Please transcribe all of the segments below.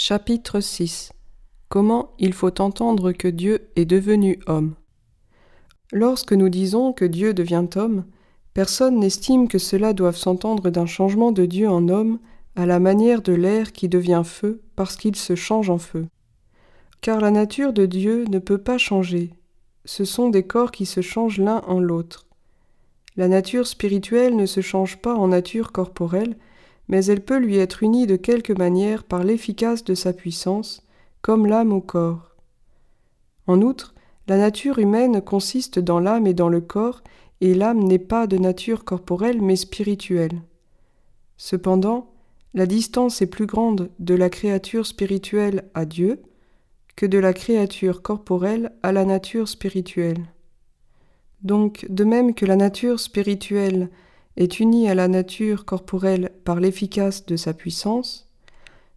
Chapitre 6 Comment il faut entendre que Dieu est devenu homme Lorsque nous disons que Dieu devient homme, personne n'estime que cela doive s'entendre d'un changement de Dieu en homme à la manière de l'air qui devient feu parce qu'il se change en feu. Car la nature de Dieu ne peut pas changer, ce sont des corps qui se changent l'un en l'autre. La nature spirituelle ne se change pas en nature corporelle, mais elle peut lui être unie de quelque manière par l'efficace de sa puissance, comme l'âme au corps. En outre, la nature humaine consiste dans l'âme et dans le corps, et l'âme n'est pas de nature corporelle mais spirituelle. Cependant, la distance est plus grande de la créature spirituelle à Dieu que de la créature corporelle à la nature spirituelle. Donc, de même que la nature spirituelle est uni à la nature corporelle par l'efficace de sa puissance,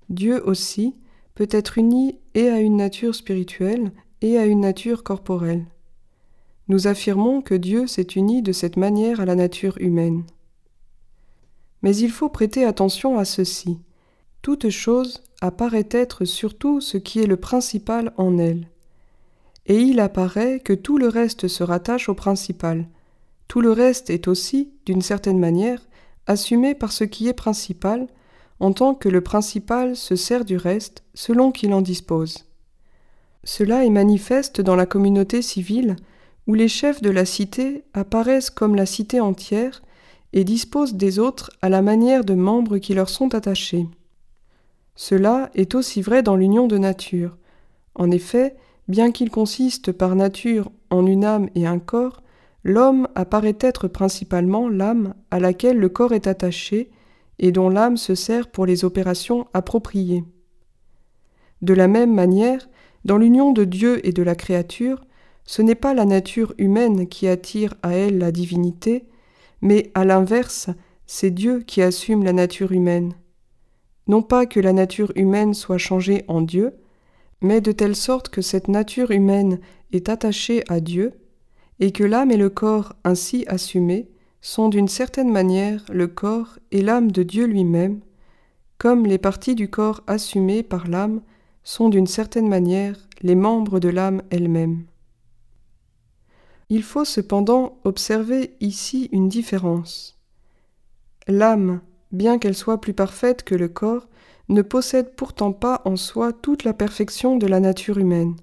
Dieu aussi peut être uni et à une nature spirituelle et à une nature corporelle. Nous affirmons que Dieu s'est uni de cette manière à la nature humaine. Mais il faut prêter attention à ceci. Toute chose apparaît être surtout ce qui est le principal en elle. Et il apparaît que tout le reste se rattache au principal, tout le reste est aussi, d'une certaine manière, assumé par ce qui est principal, en tant que le principal se sert du reste selon qu'il en dispose. Cela est manifeste dans la communauté civile, où les chefs de la cité apparaissent comme la cité entière et disposent des autres à la manière de membres qui leur sont attachés. Cela est aussi vrai dans l'union de nature. En effet, bien qu'il consiste par nature en une âme et un corps, L'homme apparaît être principalement l'âme à laquelle le corps est attaché et dont l'âme se sert pour les opérations appropriées. De la même manière, dans l'union de Dieu et de la créature, ce n'est pas la nature humaine qui attire à elle la divinité, mais à l'inverse, c'est Dieu qui assume la nature humaine. Non pas que la nature humaine soit changée en Dieu, mais de telle sorte que cette nature humaine est attachée à Dieu, et que l'âme et le corps ainsi assumés sont d'une certaine manière le corps et l'âme de Dieu lui-même, comme les parties du corps assumées par l'âme sont d'une certaine manière les membres de l'âme elle-même. Il faut cependant observer ici une différence. L'âme, bien qu'elle soit plus parfaite que le corps, ne possède pourtant pas en soi toute la perfection de la nature humaine.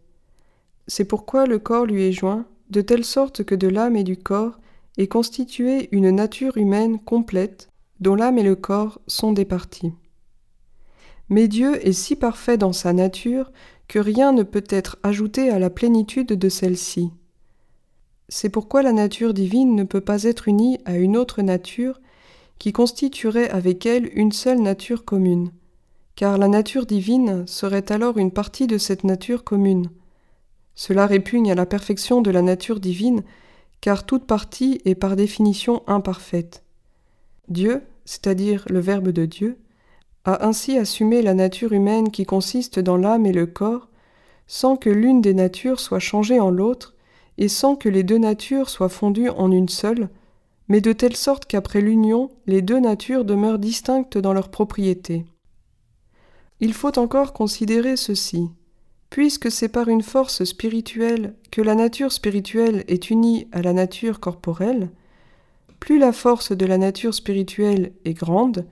C'est pourquoi le corps lui est joint de telle sorte que de l'âme et du corps est constituée une nature humaine complète dont l'âme et le corps sont des parties. Mais Dieu est si parfait dans sa nature que rien ne peut être ajouté à la plénitude de celle-ci. C'est pourquoi la nature divine ne peut pas être unie à une autre nature qui constituerait avec elle une seule nature commune, car la nature divine serait alors une partie de cette nature commune, cela répugne à la perfection de la nature divine, car toute partie est par définition imparfaite. Dieu, c'est-à-dire le Verbe de Dieu, a ainsi assumé la nature humaine qui consiste dans l'âme et le corps, sans que l'une des natures soit changée en l'autre, et sans que les deux natures soient fondues en une seule, mais de telle sorte qu'après l'union, les deux natures demeurent distinctes dans leurs propriétés. Il faut encore considérer ceci. Puisque c'est par une force spirituelle que la nature spirituelle est unie à la nature corporelle, plus la force de la nature spirituelle est grande,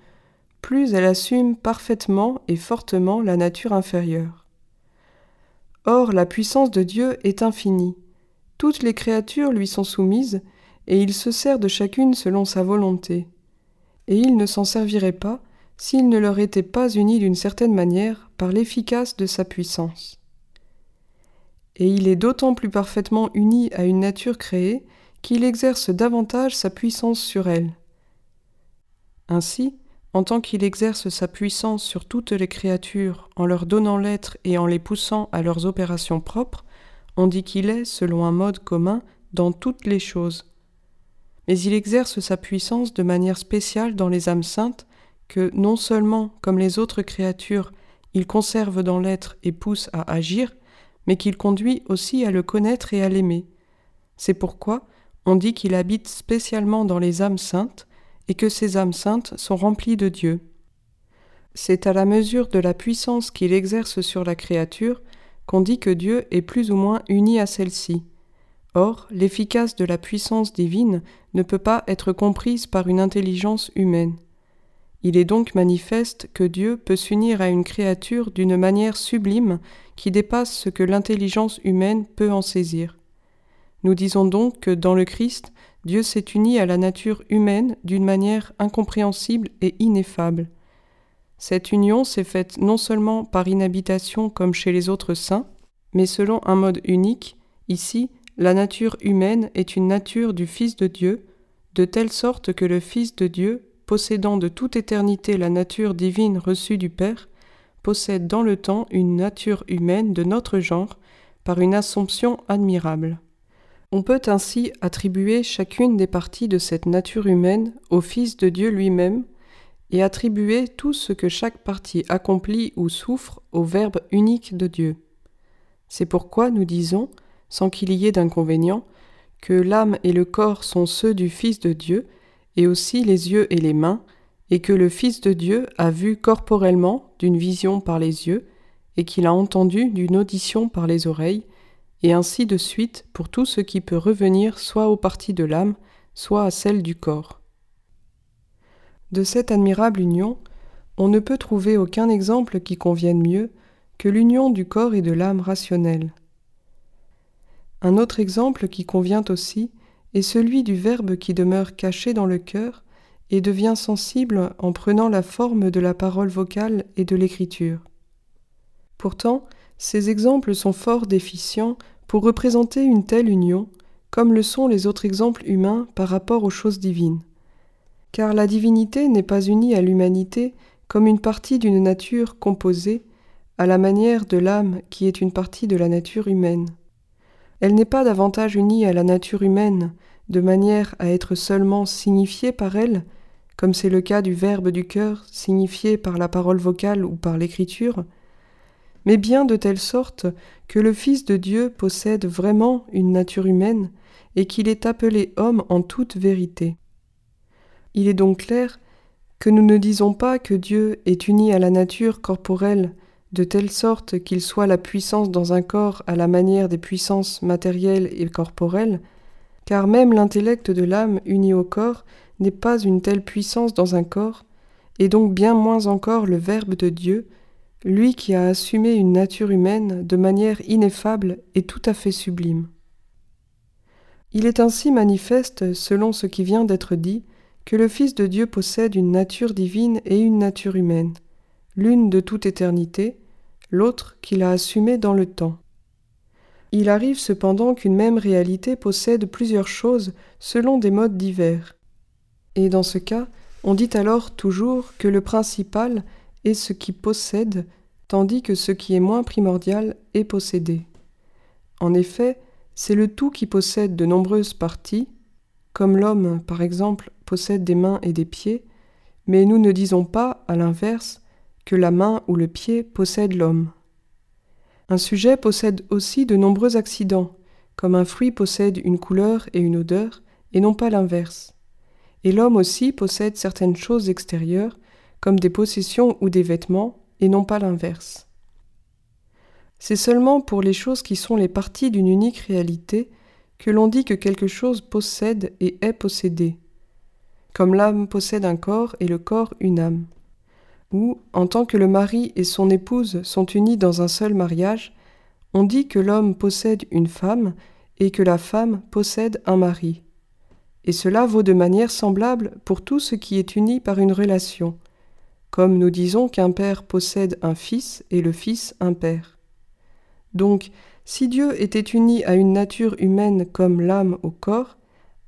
plus elle assume parfaitement et fortement la nature inférieure. Or la puissance de Dieu est infinie, toutes les créatures lui sont soumises, et il se sert de chacune selon sa volonté, et il ne s'en servirait pas s'il ne leur était pas uni d'une certaine manière par l'efficace de sa puissance et il est d'autant plus parfaitement uni à une nature créée qu'il exerce davantage sa puissance sur elle. Ainsi, en tant qu'il exerce sa puissance sur toutes les créatures en leur donnant l'être et en les poussant à leurs opérations propres, on dit qu'il est, selon un mode commun, dans toutes les choses. Mais il exerce sa puissance de manière spéciale dans les âmes saintes, que non seulement, comme les autres créatures, il conserve dans l'être et pousse à agir, mais qu'il conduit aussi à le connaître et à l'aimer. C'est pourquoi on dit qu'il habite spécialement dans les âmes saintes, et que ces âmes saintes sont remplies de Dieu. c'est à la mesure de la puissance qu'il exerce sur la créature qu'on dit que Dieu est plus ou moins uni à celle-ci. Or, l'efficace de la puissance divine ne peut pas être comprise par une intelligence humaine. Il est donc manifeste que Dieu peut s'unir à une créature d'une manière sublime qui dépasse ce que l'intelligence humaine peut en saisir. Nous disons donc que dans le Christ, Dieu s'est uni à la nature humaine d'une manière incompréhensible et ineffable. Cette union s'est faite non seulement par inhabitation comme chez les autres saints, mais selon un mode unique, ici la nature humaine est une nature du Fils de Dieu, de telle sorte que le Fils de Dieu, possédant de toute éternité la nature divine reçue du Père, possède dans le temps une nature humaine de notre genre par une assomption admirable. On peut ainsi attribuer chacune des parties de cette nature humaine au Fils de Dieu lui-même, et attribuer tout ce que chaque partie accomplit ou souffre au Verbe unique de Dieu. C'est pourquoi nous disons sans qu'il y ait d'inconvénient, que l'âme et le corps sont ceux du Fils de Dieu, et aussi les yeux et les mains, et que le Fils de Dieu a vu corporellement d'une vision par les yeux, et qu'il a entendu d'une audition par les oreilles, et ainsi de suite pour tout ce qui peut revenir soit aux parties de l'âme, soit à celles du corps. De cette admirable union, on ne peut trouver aucun exemple qui convienne mieux que l'union du corps et de l'âme rationnelle. Un autre exemple qui convient aussi est celui du Verbe qui demeure caché dans le cœur et devient sensible en prenant la forme de la parole vocale et de l'écriture. Pourtant, ces exemples sont fort déficients pour représenter une telle union, comme le sont les autres exemples humains par rapport aux choses divines. Car la divinité n'est pas unie à l'humanité comme une partie d'une nature composée, à la manière de l'âme qui est une partie de la nature humaine. Elle n'est pas davantage unie à la nature humaine, de manière à être seulement signifiée par elle, comme c'est le cas du verbe du cœur signifié par la parole vocale ou par l'écriture, mais bien de telle sorte que le Fils de Dieu possède vraiment une nature humaine et qu'il est appelé homme en toute vérité. Il est donc clair que nous ne disons pas que Dieu est uni à la nature corporelle de telle sorte qu'il soit la puissance dans un corps à la manière des puissances matérielles et corporelles, car même l'intellect de l'âme uni au corps n'est pas une telle puissance dans un corps, et donc bien moins encore le Verbe de Dieu, lui qui a assumé une nature humaine de manière ineffable et tout à fait sublime. Il est ainsi manifeste, selon ce qui vient d'être dit, que le Fils de Dieu possède une nature divine et une nature humaine l'une de toute éternité, l'autre qu'il a assumée dans le temps. Il arrive cependant qu'une même réalité possède plusieurs choses selon des modes divers. Et dans ce cas, on dit alors toujours que le principal est ce qui possède, tandis que ce qui est moins primordial est possédé. En effet, c'est le tout qui possède de nombreuses parties, comme l'homme, par exemple, possède des mains et des pieds, mais nous ne disons pas, à l'inverse, que la main ou le pied possède l'homme. Un sujet possède aussi de nombreux accidents, comme un fruit possède une couleur et une odeur, et non pas l'inverse. Et l'homme aussi possède certaines choses extérieures, comme des possessions ou des vêtements, et non pas l'inverse. C'est seulement pour les choses qui sont les parties d'une unique réalité que l'on dit que quelque chose possède et est possédé, comme l'âme possède un corps et le corps une âme où, en tant que le mari et son épouse sont unis dans un seul mariage, on dit que l'homme possède une femme et que la femme possède un mari. Et cela vaut de manière semblable pour tout ce qui est uni par une relation, comme nous disons qu'un père possède un fils et le fils un père. Donc, si Dieu était uni à une nature humaine comme l'âme au corps,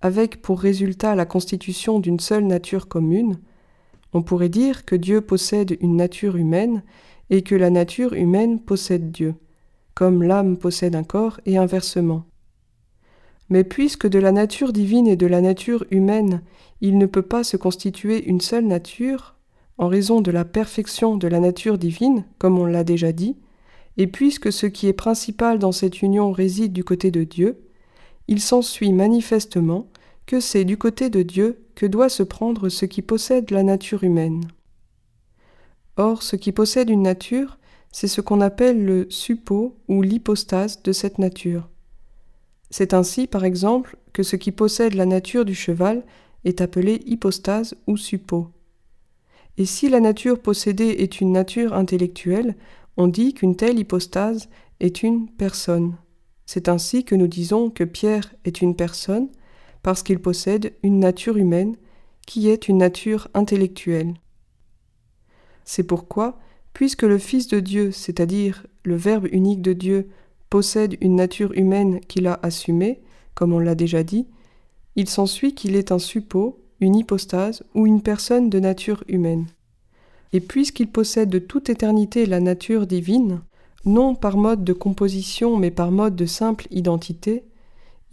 avec pour résultat la constitution d'une seule nature commune, on pourrait dire que Dieu possède une nature humaine et que la nature humaine possède Dieu, comme l'âme possède un corps et inversement. Mais puisque de la nature divine et de la nature humaine il ne peut pas se constituer une seule nature, en raison de la perfection de la nature divine, comme on l'a déjà dit, et puisque ce qui est principal dans cette union réside du côté de Dieu, il s'ensuit manifestement que c'est du côté de Dieu que doit se prendre ce qui possède la nature humaine. Or, ce qui possède une nature, c'est ce qu'on appelle le suppôt ou l'hypostase de cette nature. C'est ainsi, par exemple, que ce qui possède la nature du cheval est appelé hypostase ou suppôt. Et si la nature possédée est une nature intellectuelle, on dit qu'une telle hypostase est une personne. C'est ainsi que nous disons que Pierre est une personne, parce qu'il possède une nature humaine, qui est une nature intellectuelle. C'est pourquoi, puisque le Fils de Dieu, c'est-à-dire le Verbe unique de Dieu, possède une nature humaine qu'il a assumée, comme on l'a déjà dit, il s'ensuit qu'il est un suppôt, une hypostase ou une personne de nature humaine. Et puisqu'il possède de toute éternité la nature divine, non par mode de composition mais par mode de simple identité,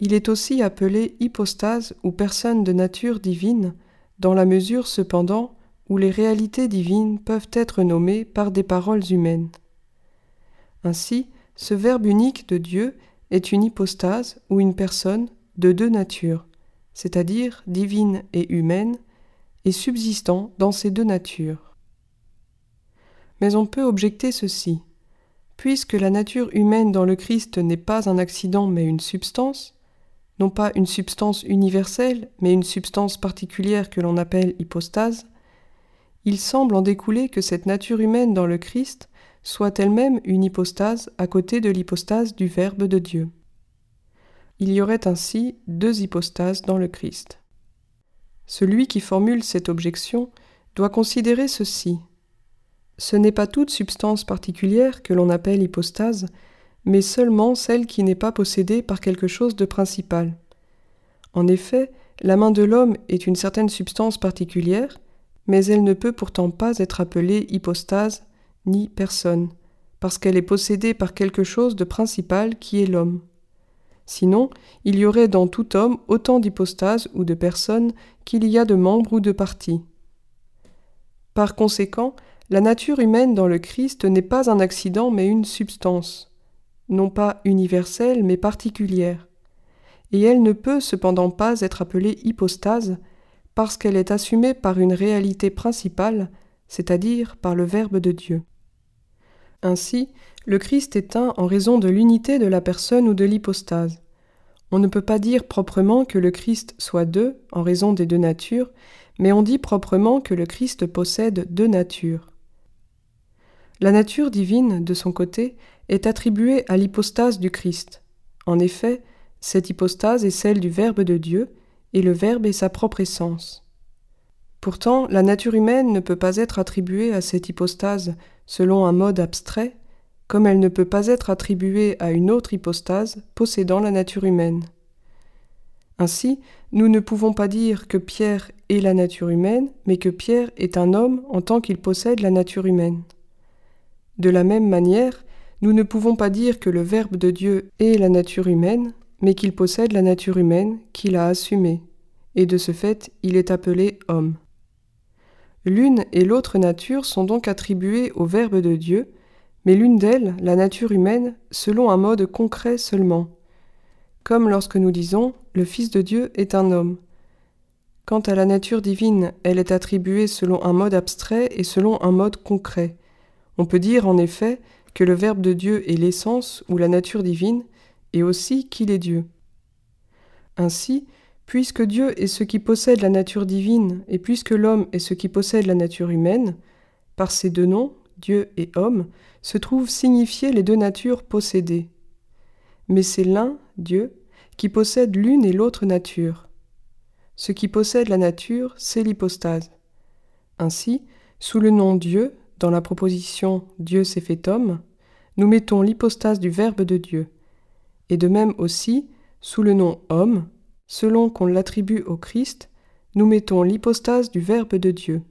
il est aussi appelé hypostase ou personne de nature divine, dans la mesure cependant où les réalités divines peuvent être nommées par des paroles humaines. Ainsi, ce Verbe unique de Dieu est une hypostase ou une personne de deux natures, c'est-à-dire divine et humaine, et subsistant dans ces deux natures. Mais on peut objecter ceci. Puisque la nature humaine dans le Christ n'est pas un accident mais une substance, non pas une substance universelle mais une substance particulière que l'on appelle hypostase, il semble en découler que cette nature humaine dans le Christ soit elle-même une hypostase à côté de l'hypostase du Verbe de Dieu. Il y aurait ainsi deux hypostases dans le Christ. Celui qui formule cette objection doit considérer ceci. Ce n'est pas toute substance particulière que l'on appelle hypostase, mais seulement celle qui n'est pas possédée par quelque chose de principal. En effet, la main de l'homme est une certaine substance particulière, mais elle ne peut pourtant pas être appelée hypostase ni personne, parce qu'elle est possédée par quelque chose de principal qui est l'homme. Sinon, il y aurait dans tout homme autant d'hypostases ou de personnes qu'il y a de membres ou de parties. Par conséquent, la nature humaine dans le Christ n'est pas un accident mais une substance, non pas universelle mais particulière, et elle ne peut cependant pas être appelée hypostase parce qu'elle est assumée par une réalité principale, c'est-à-dire par le Verbe de Dieu. Ainsi, le Christ est un en raison de l'unité de la personne ou de l'hypostase. On ne peut pas dire proprement que le Christ soit deux en raison des deux natures, mais on dit proprement que le Christ possède deux natures. La nature divine, de son côté, est attribuée à l'hypostase du Christ. En effet, cette hypostase est celle du Verbe de Dieu, et le Verbe est sa propre essence. Pourtant, la nature humaine ne peut pas être attribuée à cette hypostase selon un mode abstrait, comme elle ne peut pas être attribuée à une autre hypostase possédant la nature humaine. Ainsi, nous ne pouvons pas dire que Pierre est la nature humaine, mais que Pierre est un homme en tant qu'il possède la nature humaine. De la même manière, nous ne pouvons pas dire que le Verbe de Dieu est la nature humaine, mais qu'il possède la nature humaine qu'il a assumée, et de ce fait il est appelé homme. L'une et l'autre nature sont donc attribuées au Verbe de Dieu, mais l'une d'elles, la nature humaine, selon un mode concret seulement. Comme lorsque nous disons le Fils de Dieu est un homme. Quant à la nature divine, elle est attribuée selon un mode abstrait et selon un mode concret. On peut dire en effet que le Verbe de Dieu est l'essence ou la nature divine, et aussi qu'il est Dieu. Ainsi, Puisque Dieu est ce qui possède la nature divine et puisque l'homme est ce qui possède la nature humaine, par ces deux noms, Dieu et homme, se trouvent signifiées les deux natures possédées. Mais c'est l'un, Dieu, qui possède l'une et l'autre nature. Ce qui possède la nature, c'est l'hypostase. Ainsi, sous le nom Dieu, dans la proposition Dieu s'est fait homme, nous mettons l'hypostase du Verbe de Dieu. Et de même aussi, sous le nom homme, selon qu'on l'attribue au Christ, nous mettons l'hypostase du Verbe de Dieu.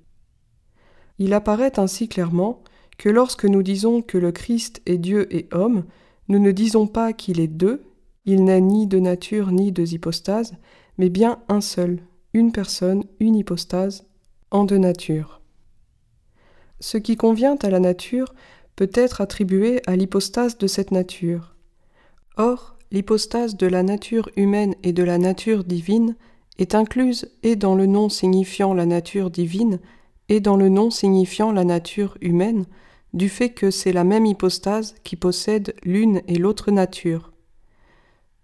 Il apparaît ainsi clairement que lorsque nous disons que le Christ est Dieu et homme, nous ne disons pas qu'il est deux, il n'a ni de nature ni deux hypostases, mais bien un seul, une personne, une hypostase, en deux natures. Ce qui convient à la nature peut être attribué à l'hypostase de cette nature. Or, l'hypostase de la nature humaine et de la nature divine est incluse et dans le nom signifiant la nature divine et dans le nom signifiant la nature humaine, du fait que c'est la même hypostase qui possède l'une et l'autre nature.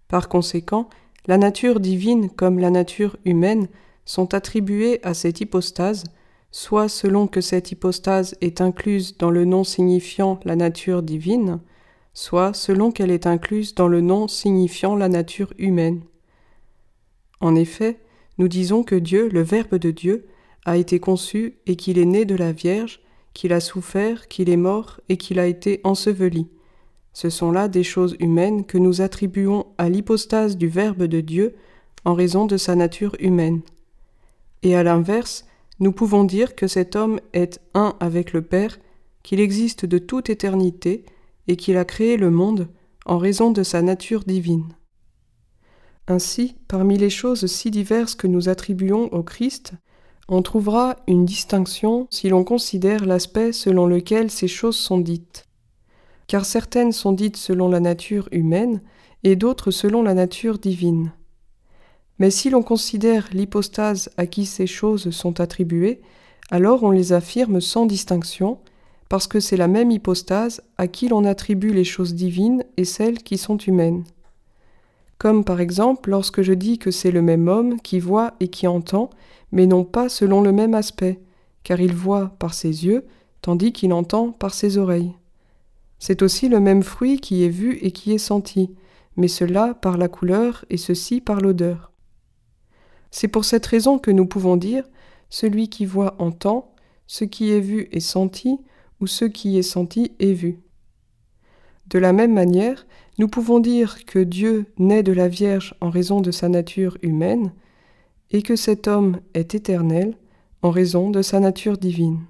Par conséquent, la nature divine comme la nature humaine sont attribuées à cette hypostase, soit selon que cette hypostase est incluse dans le nom signifiant la nature divine, soit selon qu'elle est incluse dans le nom signifiant la nature humaine. En effet, nous disons que Dieu, le Verbe de Dieu, a été conçu et qu'il est né de la Vierge, qu'il a souffert, qu'il est mort et qu'il a été enseveli. Ce sont là des choses humaines que nous attribuons à l'hypostase du Verbe de Dieu en raison de sa nature humaine. Et à l'inverse, nous pouvons dire que cet homme est un avec le Père, qu'il existe de toute éternité et qu'il a créé le monde en raison de sa nature divine. Ainsi, parmi les choses si diverses que nous attribuons au Christ, on trouvera une distinction si l'on considère l'aspect selon lequel ces choses sont dites. Car certaines sont dites selon la nature humaine et d'autres selon la nature divine. Mais si l'on considère l'hypostase à qui ces choses sont attribuées, alors on les affirme sans distinction, parce que c'est la même hypostase à qui l'on attribue les choses divines et celles qui sont humaines. Comme par exemple lorsque je dis que c'est le même homme qui voit et qui entend, mais non pas selon le même aspect, car il voit par ses yeux, tandis qu'il entend par ses oreilles. C'est aussi le même fruit qui est vu et qui est senti, mais cela par la couleur et ceci par l'odeur. C'est pour cette raison que nous pouvons dire celui qui voit entend, ce qui est vu est senti, ou ce qui est senti est vu. De la même manière, nous pouvons dire que Dieu naît de la Vierge en raison de sa nature humaine, et que cet homme est éternel en raison de sa nature divine.